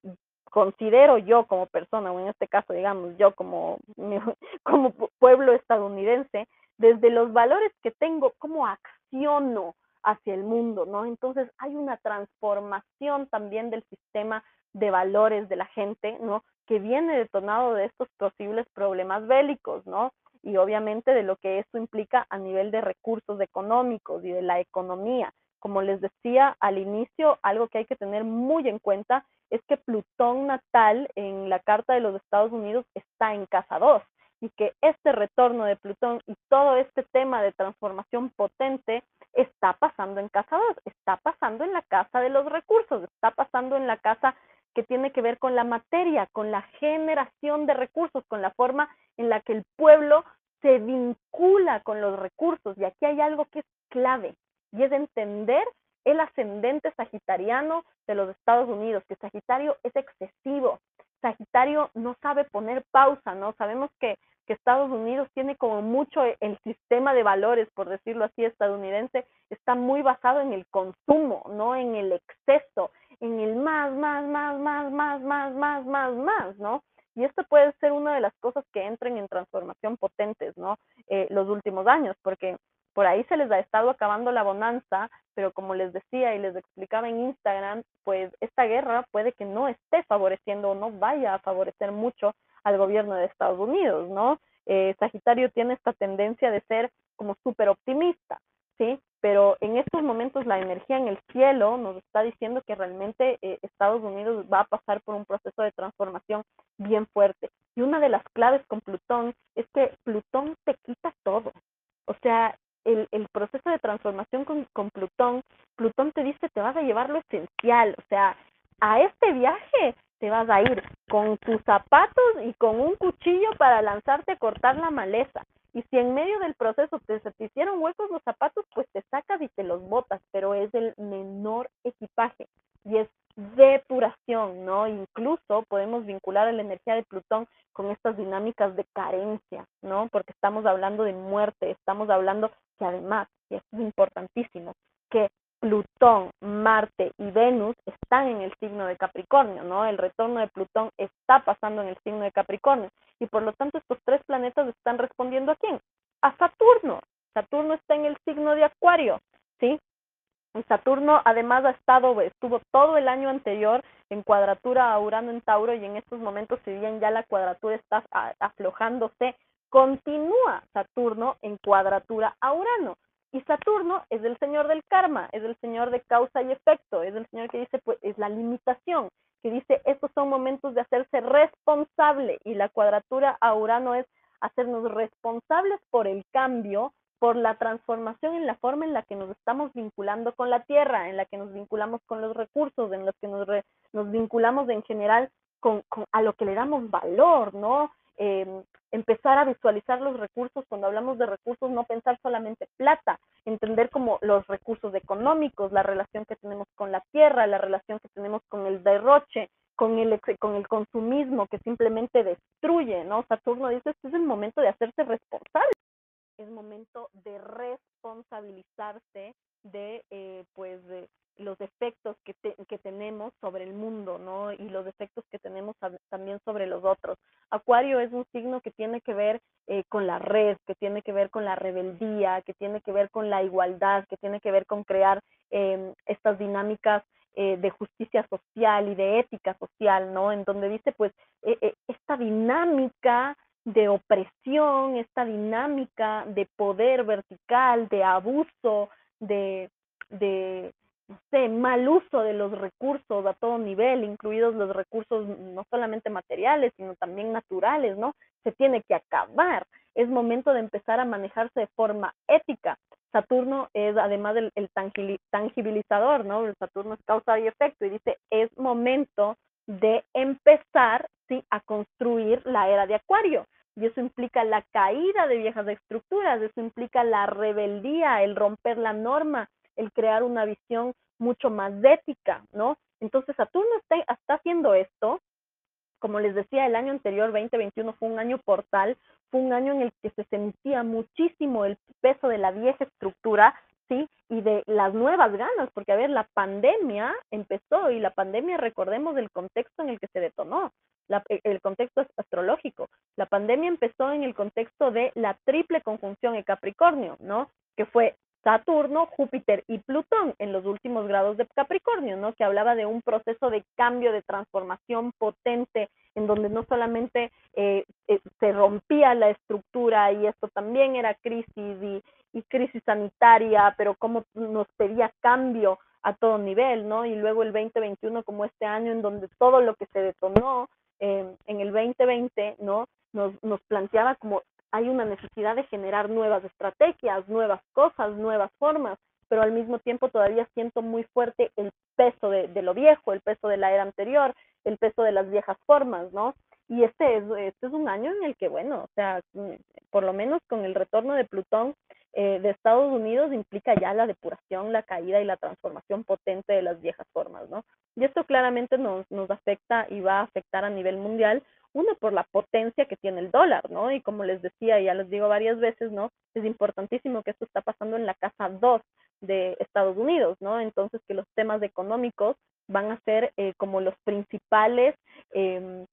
considero yo como persona, o en este caso, digamos, yo como, como pueblo estadounidense, desde los valores que tengo, cómo acciono hacia el mundo, ¿no? Entonces hay una transformación también del sistema de valores de la gente, ¿no? Que viene detonado de estos posibles problemas bélicos, ¿no? Y obviamente de lo que eso implica a nivel de recursos económicos y de la economía. Como les decía al inicio, algo que hay que tener muy en cuenta es que Plutón natal en la Carta de los Estados Unidos está en casa 2 y que este retorno de Plutón y todo este tema de transformación potente está pasando en casa 2, está pasando en la casa de los recursos, está pasando en la casa que tiene que ver con la materia, con la generación de recursos, con la forma en la que el pueblo se vincula con los recursos. Y aquí hay algo que es clave y es entender el ascendente sagitariano de los Estados Unidos, que Sagitario es excesivo. Sagitario no sabe poner pausa, ¿no? Sabemos que, que Estados Unidos tiene como mucho el sistema de valores, por decirlo así, estadounidense, está muy basado en el consumo, no en el exceso, en el más, más, más, más, más, más, más, más, más, ¿no? Y esto puede ser una de las cosas que entren en transformación potentes, ¿no? Eh, los últimos años, porque por ahí se les ha estado acabando la bonanza, pero como les decía y les explicaba en Instagram, pues esta guerra puede que no esté favoreciendo o no vaya a favorecer mucho al gobierno de Estados Unidos, ¿no? Eh, Sagitario tiene esta tendencia de ser como súper optimista, ¿sí? Pero en estos momentos la energía en el cielo nos está diciendo que realmente eh, Estados Unidos va a pasar por un proceso de transformación bien fuerte. Y una de las claves con Plutón es que Plutón te quita todo. O sea, el, proceso de transformación con, Plutón, Plutón te dice te vas a llevar lo esencial, o sea, a este viaje te vas a ir con tus zapatos y con un cuchillo para lanzarte a cortar la maleza. Y si en medio del proceso te, te hicieron huecos los zapatos, pues te sacas y te los botas, pero es el menor equipaje y es depuración, ¿no? Incluso podemos vincular la energía de Plutón con estas dinámicas de carencia, ¿no? Porque estamos hablando de muerte, estamos hablando que además, y esto es importantísimo, que Plutón, Marte y Venus están en el signo de Capricornio, ¿no? El retorno de Plutón está pasando en el signo de Capricornio y por lo tanto estos tres planetas están respondiendo a quién? A Saturno. Saturno está en el signo de Acuario, ¿sí? Y Saturno además ha estado, estuvo todo el año anterior en cuadratura a Urano en Tauro y en estos momentos, si bien ya la cuadratura está aflojándose, continúa Saturno en cuadratura a Urano. Y Saturno es el señor del karma, es el señor de causa y efecto, es el señor que dice, pues es la limitación, que dice, estos son momentos de hacerse responsable y la cuadratura a Urano es hacernos responsables por el cambio, por la transformación en la forma en la que nos estamos vinculando con la tierra, en la que nos vinculamos con los recursos, en los que nos, nos vinculamos en general con, a lo que le damos valor, ¿no? Eh, empezar a visualizar los recursos, cuando hablamos de recursos, no pensar solamente plata, entender como los recursos económicos, la relación que tenemos con la tierra, la relación que tenemos con el derroche, con el, con el consumismo que simplemente destruye, ¿no? Saturno dice, este es el momento de hacerse responsable es momento de responsabilizarse de, eh, pues, de los efectos que, que tenemos sobre el mundo, ¿no? Y los efectos que tenemos también sobre los otros. Acuario es un signo que tiene que ver eh, con la red, que tiene que ver con la rebeldía, que tiene que ver con la igualdad, que tiene que ver con crear eh, estas dinámicas eh, de justicia social y de ética social, ¿no? En donde dice, pues, eh, eh, esta dinámica de opresión, esta dinámica de poder vertical, de abuso, de, de no sé, mal uso de los recursos a todo nivel, incluidos los recursos no solamente materiales, sino también naturales, ¿no? Se tiene que acabar. Es momento de empezar a manejarse de forma ética. Saturno es además el, el tangibilizador, ¿no? El Saturno es causa y efecto y dice, es momento de empezar ¿sí? a construir la era de Acuario. Y eso implica la caída de viejas estructuras, eso implica la rebeldía, el romper la norma, el crear una visión mucho más ética, ¿no? Entonces Saturno está, está haciendo esto. Como les decía, el año anterior, 2021, fue un año portal, fue un año en el que se sentía muchísimo el peso de la vieja estructura, ¿sí? Y de las nuevas ganas, porque a ver, la pandemia empezó y la pandemia, recordemos el contexto en el que se detonó, la, el contexto astrológico. La pandemia empezó en el contexto de la triple conjunción en Capricornio, ¿no? Que fue Saturno, Júpiter y Plutón en los últimos grados de Capricornio, ¿no? Que hablaba de un proceso de cambio, de transformación potente, en donde no solamente eh, eh, se rompía la estructura y esto también era crisis y, y crisis sanitaria, pero cómo nos pedía cambio a todo nivel, ¿no? Y luego el 2021 como este año en donde todo lo que se detonó eh, en el 2020, ¿no? Nos, nos planteaba como hay una necesidad de generar nuevas estrategias, nuevas cosas, nuevas formas, pero al mismo tiempo todavía siento muy fuerte el peso de, lo viejo, el peso de la era anterior, el peso de las viejas formas, ¿no? Y este es, este es un año en el que, bueno, o sea, por lo menos con el retorno de Plutón eh, de Estados Unidos implica ya la depuración, la caída y la transformación potente de las viejas formas, ¿no? Y esto claramente nos, nos afecta y va a afectar a nivel mundial, uno por la potencia que tiene el dólar, ¿no? Y como les decía, ya les digo varias veces, ¿no? Es importantísimo que esto está pasando en la casa 2 de Estados Unidos, ¿no? Entonces que los temas económicos van a ser eh, como los principales eh,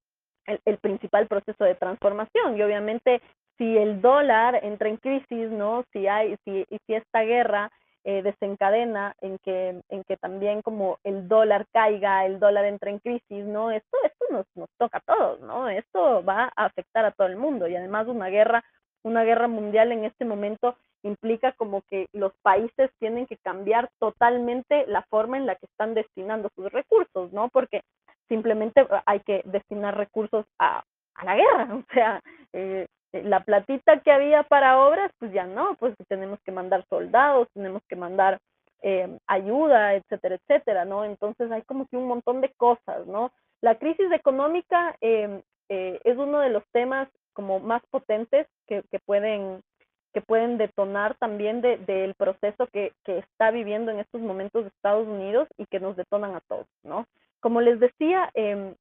el, el, principal proceso de transformación y obviamente si el dólar entra en crisis, ¿no? Si hay, si, si esta guerra eh, desencadena en que, en que también como el dólar caiga, el dólar entra en crisis, ¿no? Esto, esto nos, nos toca a todos, ¿no? Esto va a afectar a todo el mundo y además una guerra, una guerra mundial en este momento implica como que los países tienen que cambiar totalmente la forma en la que están destinando sus recursos, ¿no? Porque simplemente hay que destinar recursos a, a la guerra, o sea, eh, la platita que había para obras, pues ya no, pues tenemos que mandar soldados, tenemos que mandar eh, ayuda, etcétera, etcétera, ¿no? Entonces hay como que un montón de cosas, ¿no? La crisis económica eh, eh, es uno de los temas como más potentes que, que pueden que pueden detonar también del de, proceso que, que está viviendo en estos momentos Estados Unidos y que nos detonan a todos, ¿no? Como les decía, eh,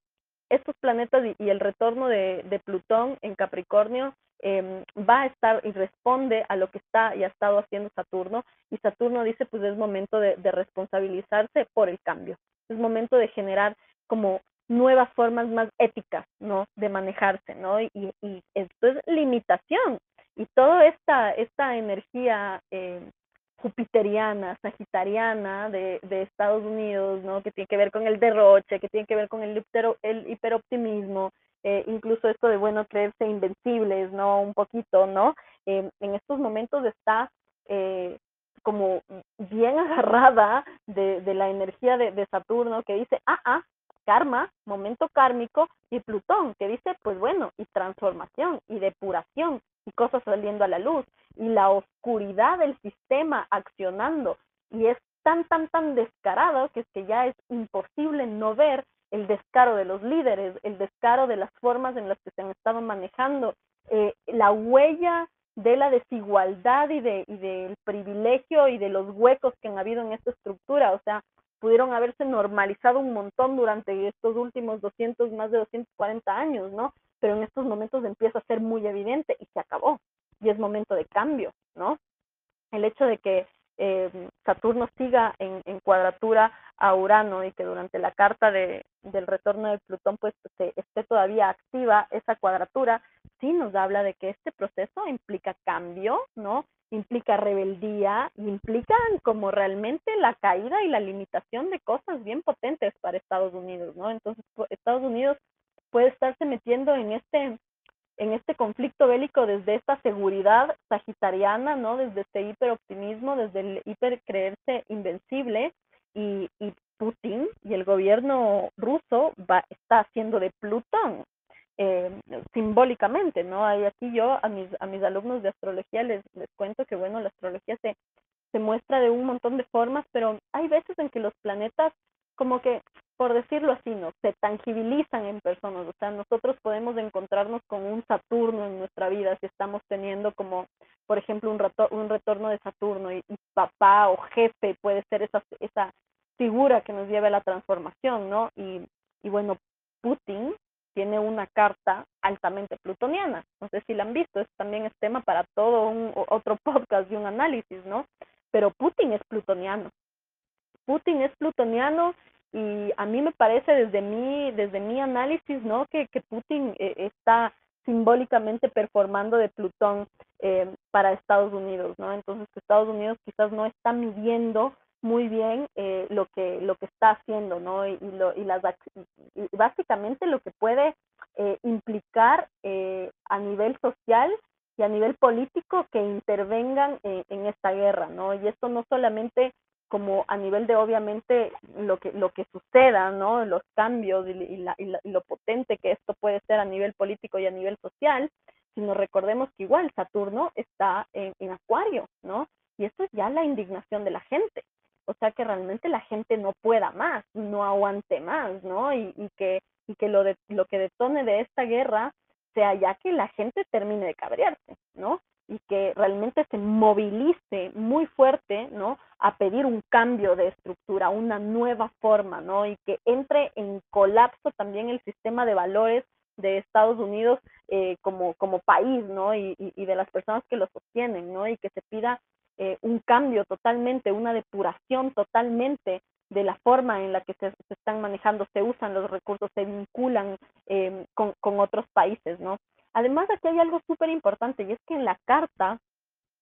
estos planetas y, y el retorno de, de, Plutón en Capricornio eh, va a estar y responde a lo que está y ha estado haciendo Saturno. Y Saturno dice, pues es momento de, de responsabilizarse por el cambio. Es momento de generar como nuevas formas más éticas, ¿no? De manejarse, ¿no? Y, y esto es limitación. Y toda esta, esta energía eh, jupiteriana, sagitariana de, de, Estados Unidos, ¿no? Que tiene que ver con el derroche, que tiene que ver con el, hipero, el hiperoptimismo, eh, incluso esto de, bueno, creerse invencibles, ¿no? Un poquito, ¿no? Eh, en estos momentos está eh, como bien agarrada de, de la energía de, de, Saturno que dice, ah, ah, karma, momento kármico, y Plutón, que dice, pues bueno, y transformación, y depuración, y cosas saliendo a la luz, y la oscuridad del sistema accionando, y es tan, tan, tan descarado que es que ya es imposible no ver el descaro de los líderes, el descaro de las formas en las que se han estado manejando, eh, la huella de la desigualdad y, de, y del privilegio y de los huecos que han habido en esta estructura. O sea, pudieron haberse normalizado un montón durante estos últimos 200, más de 240 años, ¿no? Pero en estos momentos empieza a ser muy evidente y se acabó. Y es momento de cambio, ¿no? El hecho de que eh, Saturno siga en, en, cuadratura a Urano y que durante la carta de, del retorno de Plutón pues se, esté todavía activa esa cuadratura, sí nos habla de que este proceso implica cambio, ¿no? Implica rebeldía, implica como realmente la caída y la limitación de cosas bien potentes para Estados Unidos, ¿no? Entonces Estados Unidos puede estarse metiendo en este en este conflicto bélico desde esta seguridad sagitariana, ¿no? Desde este hiperoptimismo, desde el hiper creerse invencible y, y Putin y el gobierno ruso va, está haciendo de Plutón eh, simbólicamente, ¿no? Hay aquí yo a mis, a mis alumnos de astrología les, les cuento que, bueno, la astrología se, se muestra de un montón de formas, pero hay veces en que los planetas como que por decirlo así, ¿no? Se tangibilizan en personas, o sea, nosotros podemos encontrarnos con un Saturno en nuestra vida si estamos teniendo como, por ejemplo, un, un retorno de Saturno y, papá o jefe puede ser esa, esa figura que nos lleve a la transformación, ¿no? Y, y bueno, Putin tiene una carta altamente plutoniana, no sé si la han visto, es también es tema para todo un otro podcast y un análisis, ¿no? Pero Putin es plutoniano. Putin es plutoniano y a mí me parece desde mi, desde mi análisis, ¿no? Que, que Putin eh, está simbólicamente performando de Plutón eh, para Estados Unidos, ¿no? Entonces Estados Unidos quizás no está midiendo muy bien eh, lo que lo que está haciendo, ¿no? Y, lo, y las y básicamente lo que puede eh, implicar eh, a nivel social y a nivel político que intervengan en, en esta guerra, ¿no? Y esto no solamente como a nivel de obviamente lo que lo que suceda, ¿no? Los cambios y, la, y, la, y, lo potente que esto puede ser a nivel político y a nivel social, sino recordemos que igual Saturno está en, Acuario, ¿no? Y esto es ya la indignación de la gente, o sea que realmente la gente no pueda más, no aguante más, ¿no? Y, y que y que lo de lo que detone de esta guerra sea ya que la gente termine de cabrearse, ¿no? Y que realmente se movilice muy fuerte, ¿no? A pedir un cambio de estructura, una nueva forma, ¿no? Y que entre en colapso también el sistema de valores de Estados Unidos eh, como, como país, ¿no? Y, de las personas que lo sostienen, ¿no? Y que se pida eh, un cambio totalmente, una depuración totalmente de la forma en la que se, se están manejando, se usan los recursos, se vinculan eh, con, con otros países, ¿no? Además, aquí hay algo súper importante y es que en la carta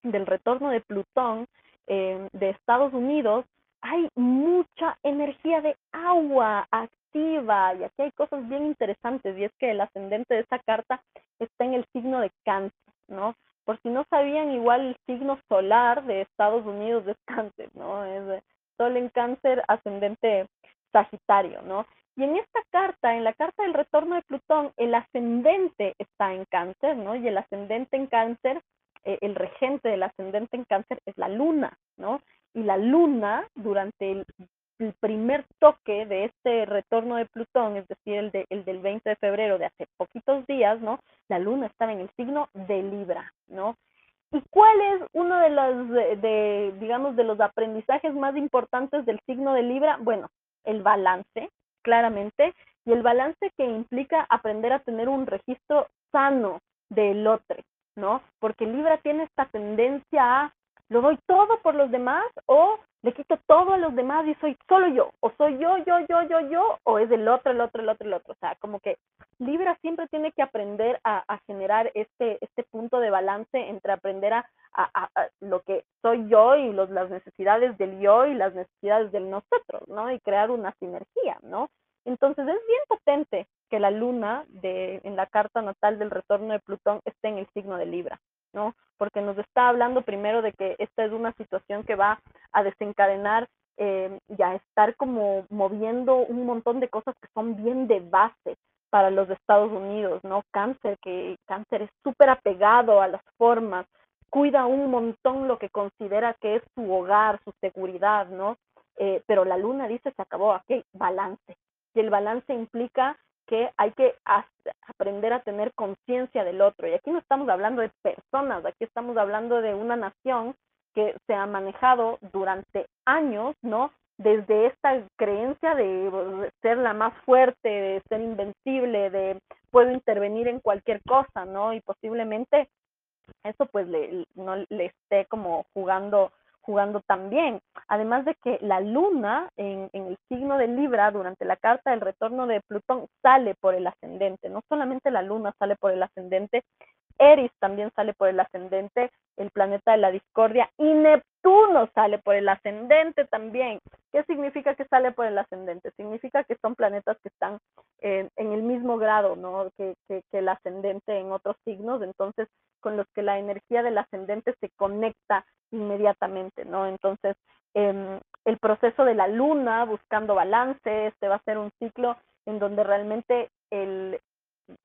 del retorno de Plutón eh, de Estados Unidos hay mucha energía de agua activa y aquí hay cosas bien interesantes y es que el ascendente de esa carta está en el signo de cáncer, ¿no? Por si no sabían, igual el signo solar de Estados Unidos es cáncer, ¿no? Es sol en cáncer, ascendente sagitario, ¿no? Y en esta carta, en la carta del retorno de Plutón, el ascendente está en cáncer, ¿no? Y el ascendente en cáncer, eh, el regente del ascendente en cáncer es la luna, ¿no? Y la luna, durante el, primer toque de este retorno de Plutón, es decir, el, de, el del 20 de febrero de hace poquitos días, ¿no? La luna estaba en el signo de Libra, ¿no? ¿Y cuál es uno de los, de, digamos, de los aprendizajes más importantes del signo de Libra? Bueno, el balance, claramente, y el balance que implica aprender a tener un registro sano del otro, ¿no? Porque Libra tiene esta tendencia a lo doy todo por los demás o le quito todo a los demás y soy solo yo, o soy yo, yo, yo, yo, yo, o es el otro, el otro, el otro, el otro. O sea, como que Libra siempre tiene que aprender a, generar este, este punto de balance entre aprender a, a, a, lo que soy yo y los, las necesidades del yo y las necesidades del nosotros, ¿no? Y crear una sinergia, ¿no? Entonces es bien potente que la luna de, en la carta natal del retorno de Plutón esté en el signo de Libra, ¿no? Porque nos está hablando primero de que esta es una situación que va a desencadenar eh, ya estar como moviendo un montón de cosas que son bien de base para los Estados Unidos, ¿no? Cáncer, que cáncer es súper apegado a las formas, cuida un montón lo que considera que es su hogar, su seguridad, ¿no? Eh, pero la luna dice se acabó, aquí balance. Y el balance implica que hay que aprender a tener conciencia del otro. Y aquí no estamos hablando de personas, aquí estamos hablando de una nación que se ha manejado durante años, ¿no? Desde esta creencia de ser la más fuerte, de ser invencible, de puedo intervenir en cualquier cosa, ¿no? Y posiblemente eso pues le, no le esté como jugando jugando también. Además de que la luna en, en, el signo de Libra durante la carta del retorno de Plutón sale por el ascendente. No solamente la luna sale por el ascendente, Eris también sale por el ascendente, el planeta de la discordia, y Neptuno sale por el ascendente también. ¿Qué significa que sale por el ascendente? Significa que son planetas que están eh, en el mismo grado ¿no? que, que, que el ascendente en otros signos, entonces con los que la energía del ascendente se conecta inmediatamente, ¿no? Entonces, eh, el proceso de la luna buscando balance, este va a ser un ciclo en donde realmente el,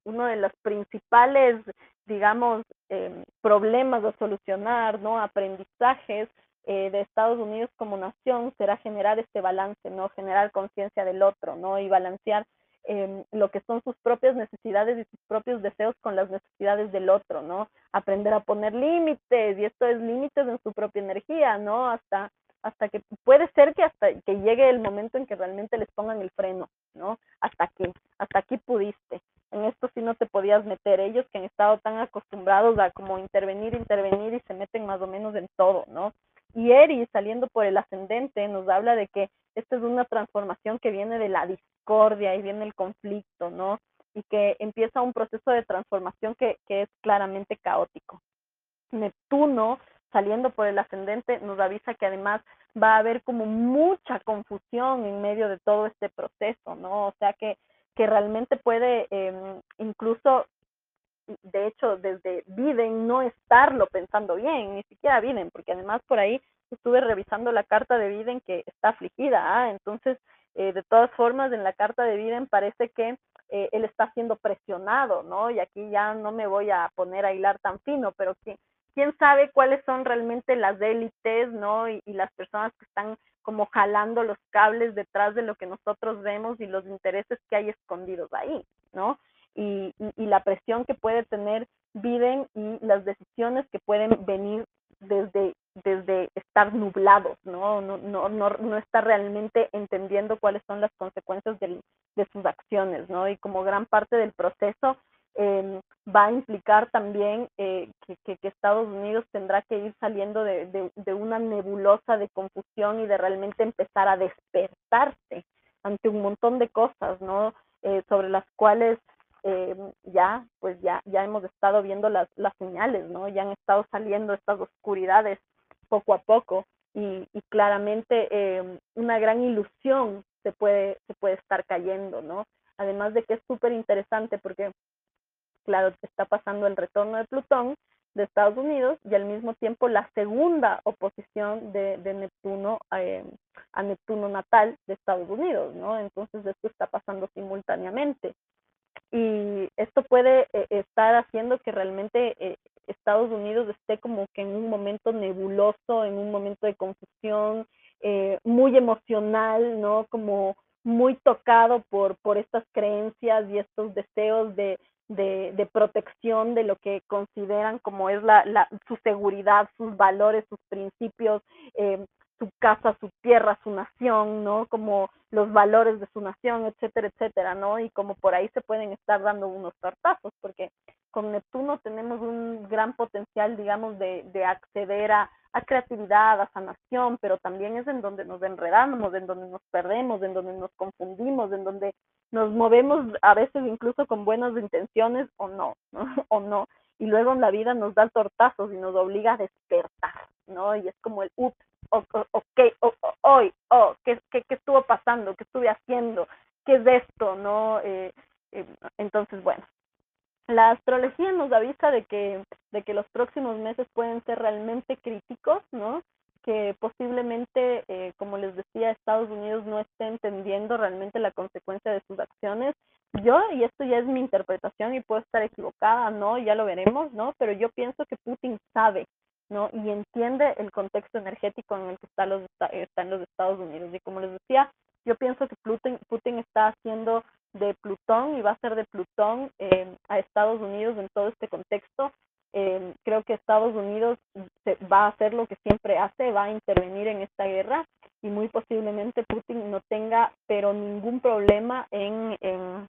uno de los principales, digamos, eh, problemas a solucionar, ¿no? Aprendizajes eh, de Estados Unidos como nación será generar este balance, ¿no? Generar conciencia del otro, ¿no? Y balancear eh, lo que son sus propias necesidades y sus propios deseos con las necesidades del otro, ¿no? Aprender a poner límites, y esto es límites en su propia energía, ¿no? Hasta hasta que puede ser que hasta que llegue el momento en que realmente les pongan el freno, ¿no? Hasta aquí, hasta aquí pudiste en esto sí no te podías meter. Ellos que han estado tan acostumbrados a como intervenir, intervenir y se meten más o menos en todo, ¿no? Y Eri, saliendo por el ascendente, nos habla de que esta es una transformación que viene de la discordia y viene el conflicto, ¿no? Y que empieza un proceso de transformación que, que es claramente caótico. Neptuno, saliendo por el ascendente, nos avisa que además va a haber como mucha confusión en medio de todo este proceso, ¿no? O sea que que realmente puede eh, incluso, de hecho, desde Biden no estarlo pensando bien, ni siquiera Biden, porque además por ahí estuve revisando la carta de Biden que está afligida, ¿ah? entonces, eh, de todas formas, en la carta de Biden parece que eh, él está siendo presionado, ¿no? Y aquí ya no me voy a poner a hilar tan fino, pero que quién sabe cuáles son realmente las élites, ¿no? Y, y, las personas que están como jalando los cables detrás de lo que nosotros vemos y los intereses que hay escondidos ahí, ¿no? Y, y, y la presión que puede tener Biden y las decisiones que pueden venir desde, desde estar nublados, ¿no? No, no, no, no está realmente entendiendo cuáles son las consecuencias de, de sus acciones, ¿no? Y como gran parte del proceso, eh, va a implicar también eh, que, que, que, Estados Unidos tendrá que ir saliendo de, de, de, una nebulosa de confusión y de realmente empezar a despertarse ante un montón de cosas, ¿no? Eh, sobre las cuales eh, ya, pues ya, ya hemos estado viendo las, las señales, ¿no? Ya han estado saliendo estas oscuridades poco a poco y, claramente eh, una gran ilusión se puede, se puede estar cayendo, ¿no? Además de que es súper interesante porque claro, está pasando el retorno de Plutón de Estados Unidos y al mismo tiempo la segunda oposición de, de Neptuno eh, a Neptuno natal de Estados Unidos, ¿no? Entonces esto está pasando simultáneamente. Y esto puede eh, estar haciendo que realmente eh, Estados Unidos esté como que en un momento nebuloso, en un momento de confusión, eh, muy emocional, ¿no? Como muy tocado por, por estas creencias y estos deseos de, de, de, protección de lo que consideran como es la, la, su seguridad, sus valores, sus principios, eh, su casa, su tierra, su nación, ¿no? Como los valores de su nación, etcétera, etcétera, ¿no? Y como por ahí se pueden estar dando unos tortazos, porque con Neptuno tenemos un gran potencial, digamos, de, de acceder a, a creatividad, a sanación, pero también es en donde nos enredamos, en donde nos perdemos, en donde nos confundimos, en donde nos movemos a veces incluso con buenas intenciones o no, ¿no? o no. Y luego en la vida nos da tortazos y nos obliga a despertar, ¿no? Y es como el, ups, ok, hoy, oh, ¿qué, qué, ¿qué estuvo pasando? ¿Qué estuve haciendo? ¿Qué es esto? ¿No? Eh, eh, entonces, bueno, la astrología nos avisa de que, de que los próximos meses pueden ser realmente críticos, ¿no? que posiblemente, eh, como les decía, Estados Unidos no esté entendiendo realmente la consecuencia de sus acciones. Yo, y esto ya es mi interpretación y puedo estar equivocada, ¿no? Ya lo veremos, ¿no? Pero yo pienso que Putin sabe, ¿no? Y entiende el contexto energético en el que está los, están los Estados Unidos. Y como les decía, yo pienso que Putin, Putin está haciendo de Plutón y va a ser de Plutón eh, a Estados Unidos en todo este contexto eh, creo que Estados Unidos va a hacer lo que siempre hace, va a intervenir en esta guerra y muy posiblemente Putin no tenga pero ningún problema en, en,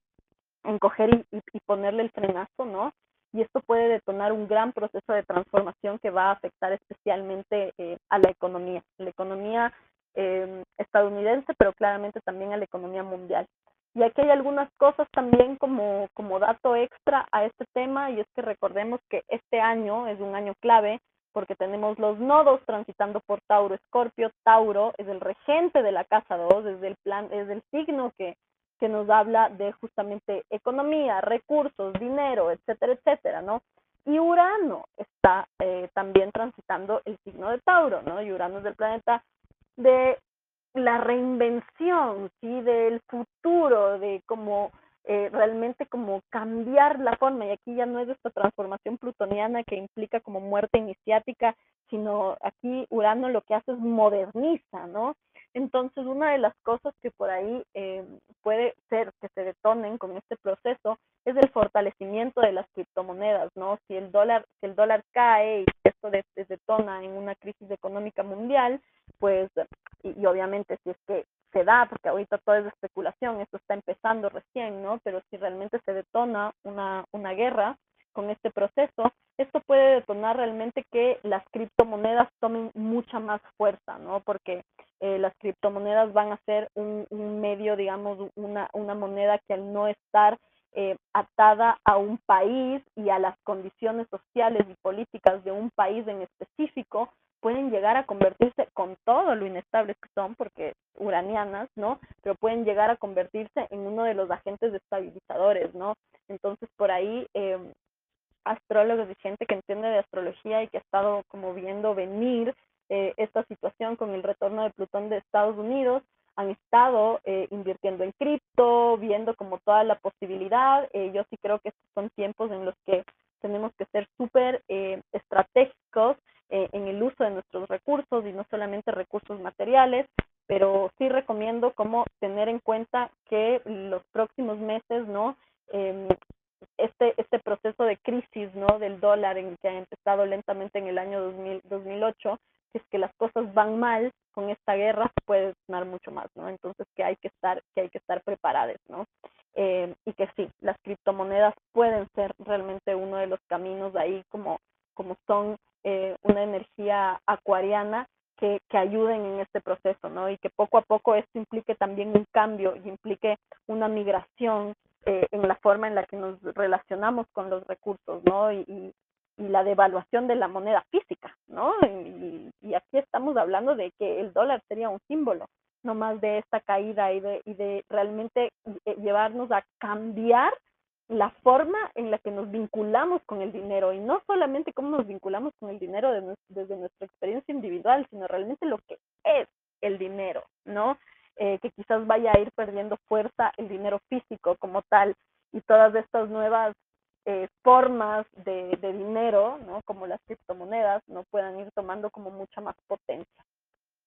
coger y, y, ponerle el frenazo, ¿no? Y esto puede detonar un gran proceso de transformación que va a afectar especialmente eh, a la economía, la economía eh, estadounidense, pero claramente también a la economía mundial. Y aquí hay algunas cosas también como, como dato extra a este tema, y es que recordemos que este año es un año clave porque tenemos los nodos transitando por Tauro Escorpio. Tauro es el regente de la casa 2, es el, plan, es el signo que, que nos habla de justamente economía, recursos, dinero, etcétera, etcétera, ¿no? Y Urano está eh, también transitando el signo de Tauro, ¿no? Y Urano es el planeta de la reinvención, ¿sí? Del futuro, de cómo eh, realmente como cambiar la forma, y aquí ya no es esta transformación plutoniana que implica como muerte iniciática, sino aquí Urano lo que hace es moderniza, ¿no? Entonces, una de las cosas que por ahí eh, puede ser que se detonen con este proceso es el fortalecimiento de las criptomonedas, ¿no? Si el dólar, si el dólar cae y esto se detona en una crisis económica mundial, pues, y, obviamente si es que se da, porque ahorita todo es especulación, esto está empezando recién, ¿no? Pero si realmente se detona una, una guerra con este proceso, esto puede detonar realmente que las criptomonedas tomen mucha más fuerza, ¿no? Porque eh, las criptomonedas van a ser un, un medio, digamos, una, una moneda que al no estar eh, atada a un país y a las condiciones sociales y políticas de un país en específico, pueden llegar a convertirse con todo lo inestables que son, porque uranianas, ¿no? Pero pueden llegar a convertirse en uno de los agentes estabilizadores, ¿no? Entonces, por ahí, eh, astrólogos y gente que entiende de astrología y que ha estado como viendo venir eh, esta situación con el retorno de Plutón de Estados Unidos, han estado eh, invirtiendo en cripto, viendo como toda la posibilidad. Eh, yo sí creo que estos son tiempos en los que tenemos que ser súper eh, estratégicos en el uso de nuestros recursos y no solamente recursos materiales, pero sí recomiendo como tener en cuenta que los próximos meses, ¿no? Este, este proceso de crisis, ¿no? Del dólar en que ha empezado lentamente en el año 2000, 2008, si es que las cosas van mal con esta guerra puede sonar mucho más, ¿no? Entonces que hay que estar, que hay que estar preparados, ¿no? Eh, y que sí, las criptomonedas pueden ser realmente uno de los caminos ahí como, como son eh, una energía acuariana que, que, ayuden en este proceso, ¿no? Y que poco a poco esto implique también un cambio y implique una migración eh, en la forma en la que nos relacionamos con los recursos, ¿no? Y, la devaluación de la moneda física, ¿no? Y, y, aquí estamos hablando de que el dólar sería un símbolo, no más de esta caída y de, y de realmente eh, llevarnos a cambiar la forma en la que nos vinculamos con el dinero y no solamente cómo nos vinculamos con el dinero desde nuestra experiencia individual, sino realmente lo que es el dinero, ¿no? Eh, que quizás vaya a ir perdiendo fuerza el dinero físico como tal y todas estas nuevas eh, formas de, de, dinero, ¿no? como las criptomonedas, no puedan ir tomando como mucha más potencia.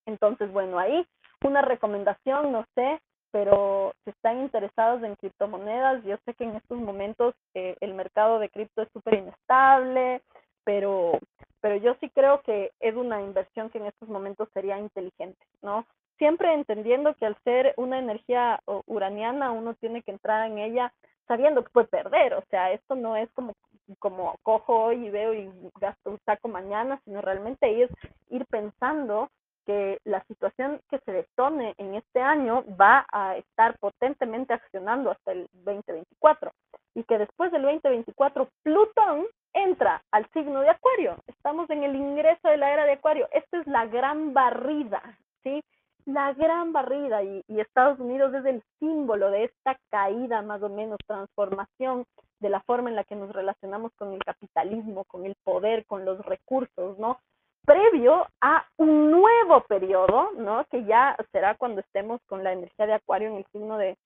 Entonces, bueno, ahí una recomendación, no sé, pero si están interesados en criptomonedas, yo sé que en estos momentos eh, el mercado de cripto es súper inestable, pero, pero yo sí creo que es una inversión que en estos momentos sería inteligente, ¿no? Siempre entendiendo que al ser una energía uraniana, uno tiene que entrar en ella sabiendo que puede perder, o sea, esto no es como, como cojo hoy y veo y gasto un saco mañana, sino realmente ir, ir pensando que la situación que se detone en este año va a estar potentemente accionando hasta el 2024 y que después del 2024 Plutón entra al signo de Acuario. Estamos en el ingreso de la era de Acuario. Esta es la gran barrida, ¿sí? La gran barrida y, Estados Unidos es el símbolo de esta caída, más o menos, transformación de la forma en la que nos relacionamos con el capitalismo, con el poder, con los recursos, ¿no? previo a un nuevo periodo, ¿no? Que ya será cuando estemos con la energía de Acuario en el signo de,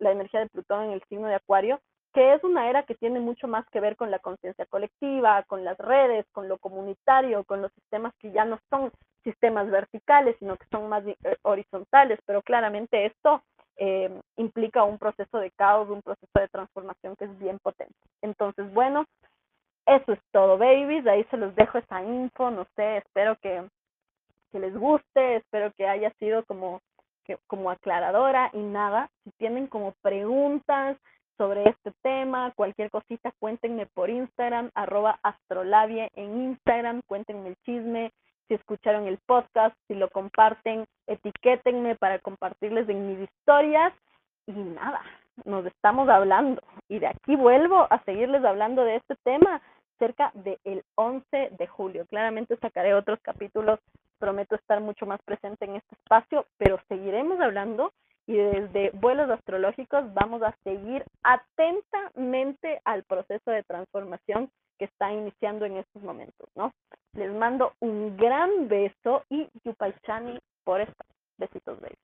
la energía de Plutón en el signo de Acuario, que es una era que tiene mucho más que ver con la conciencia colectiva, con las redes, con lo comunitario, con los sistemas que ya no son sistemas verticales, sino que son más eh, horizontales, pero claramente esto eh, implica un proceso de caos, un proceso de transformación que es bien potente. Entonces, bueno, eso es todo, babies. Ahí se los dejo esa info. No sé, espero que, les guste, espero que haya sido como, que, como aclaradora y nada. Si tienen como preguntas sobre este tema, cualquier cosita, cuéntenme por Instagram, arroba astrolabie en Instagram, cuéntenme el chisme, si escucharon el podcast, si lo comparten, etiquétenme para compartirles en mis historias y nada, nos estamos hablando y de aquí vuelvo a seguirles hablando de este tema cerca del 11 de julio. Claramente sacaré otros capítulos, prometo estar mucho más presente en este espacio, pero seguiremos hablando y desde vuelos astrológicos vamos a seguir atentamente al proceso de transformación que está iniciando en estos momentos, ¿no? Les mando un gran beso y Yupaichani por esta. Besitos, baby.